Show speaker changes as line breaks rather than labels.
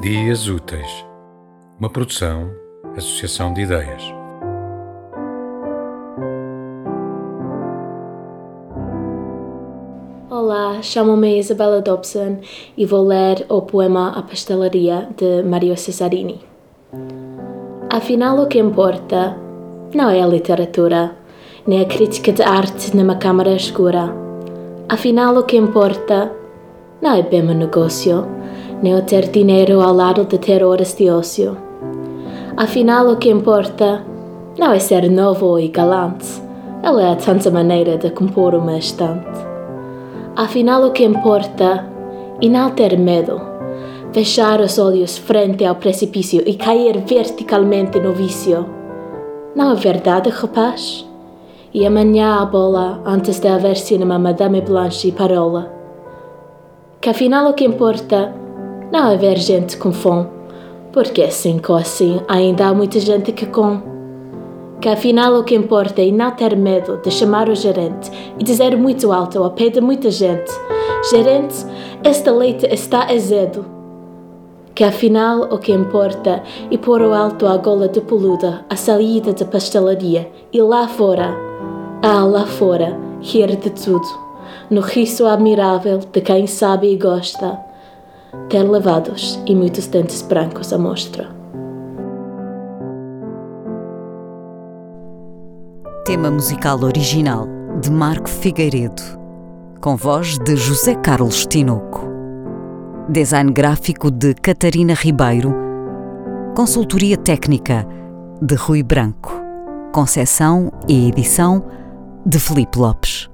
Dias Úteis, uma produção, associação de ideias.
Olá, chamo-me Isabella Dobson e vou ler o poema A Pastelaria de Mario Cesarini. Afinal, o que importa não é a literatura, nem a crítica de arte numa câmara escura. Afinal, o que importa não é bem o negócio, nem o ter dinheiro ao lado de ter horas de ócio. Afinal, o que importa não é ser novo e galante, ela é tanta maneira de compor uma estante. Afinal, o que importa é não ter medo, fechar os olhos frente ao precipício e cair verticalmente no vício. Não é verdade, rapaz? E amanhã a bola antes de haver cinema Madame Blanche e Parola. Que afinal o que importa não é ver gente com fome, porque assim ou assim ainda há muita gente que com. Que afinal o que importa é não ter medo de chamar o gerente e dizer muito alto ao pé de muita gente: Gerente, este leite está azedo. Que afinal o que importa é pôr o alto a gola de peluda à saída da pastelaria e lá fora, ah, lá fora, rir de tudo, no riso admirável de quem sabe e gosta ter lavados e muitos dentes brancos à mostra.
Tema musical original de Marco Figueiredo, com voz de José Carlos Tinoco. Design gráfico de Catarina Ribeiro. Consultoria técnica de Rui Branco. Concessão e edição de Felipe Lopes.